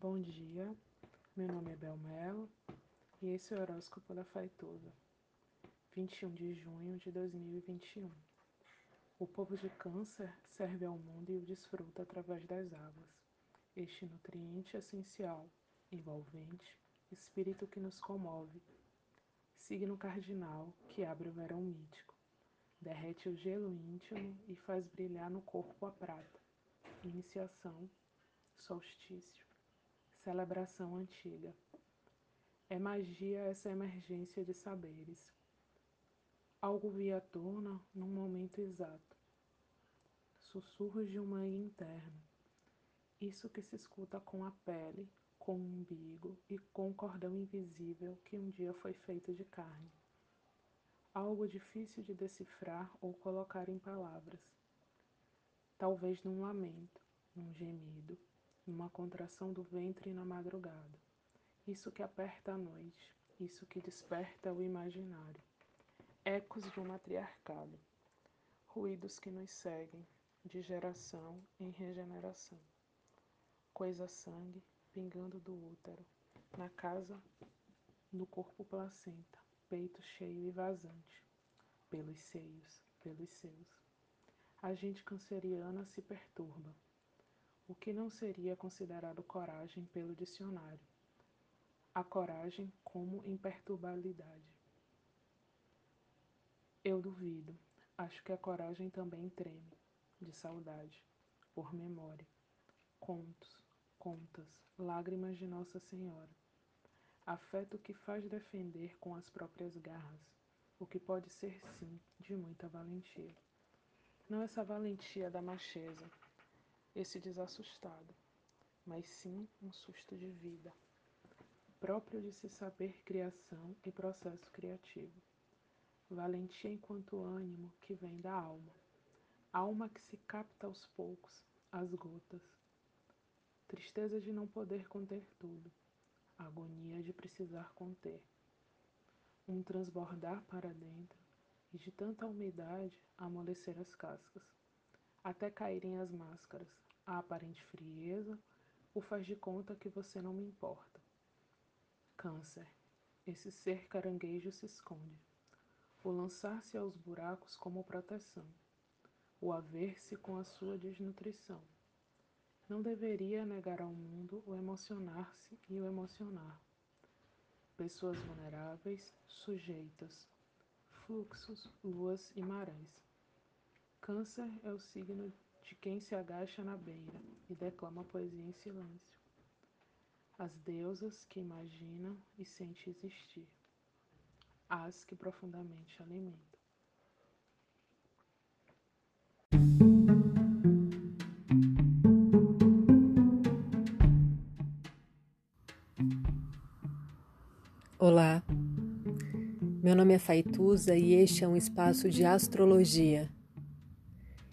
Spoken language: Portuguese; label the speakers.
Speaker 1: Bom dia, meu nome é Belmelo e esse é o horóscopo da Faituza, 21 de junho de 2021. O povo de Câncer serve ao mundo e o desfruta através das águas. Este nutriente essencial, envolvente, espírito que nos comove. Signo cardinal que abre o verão mítico. Derrete o gelo íntimo e faz brilhar no corpo a prata. Iniciação, solstício celebração antiga. É magia essa emergência de saberes. Algo via tona num momento exato. Sussurros de uma interna. Isso que se escuta com a pele, com o umbigo e com o cordão invisível que um dia foi feito de carne. Algo difícil de decifrar ou colocar em palavras. Talvez num lamento, num gemido, numa contração do ventre na madrugada. Isso que aperta a noite, isso que desperta o imaginário. Ecos de um matriarcado. Ruídos que nos seguem, de geração em regeneração. Coisa-sangue pingando do útero, na casa, no corpo placenta, peito cheio e vazante, pelos seios, pelos seus. A gente canceriana se perturba o que não seria considerado coragem pelo dicionário. A coragem como imperturbabilidade. Eu duvido. Acho que a coragem também treme, de saudade, por memória. Contos, contas, lágrimas de Nossa Senhora. Afeto que faz defender com as próprias garras, o que pode ser sim de muita valentia. Não essa valentia da macheza, esse desassustado, mas sim um susto de vida, próprio de se saber criação e processo criativo. Valentia enquanto ânimo que vem da alma, alma que se capta aos poucos, às gotas. Tristeza de não poder conter tudo, agonia de precisar conter. Um transbordar para dentro e de tanta umidade amolecer as cascas até caírem as máscaras, a aparente frieza, o faz de conta que você não me importa. Câncer. Esse ser caranguejo se esconde. O lançar-se aos buracos como proteção. O haver-se com a sua desnutrição. Não deveria negar ao mundo o emocionar-se e o emocionar. Pessoas vulneráveis, sujeitas. Fluxos, luas e marés. Câncer é o signo de quem se agacha na beira e declama poesia em silêncio. As deusas que imaginam e sentem existir. As que profundamente alimentam.
Speaker 2: Olá, meu nome é Faituza e este é um espaço de astrologia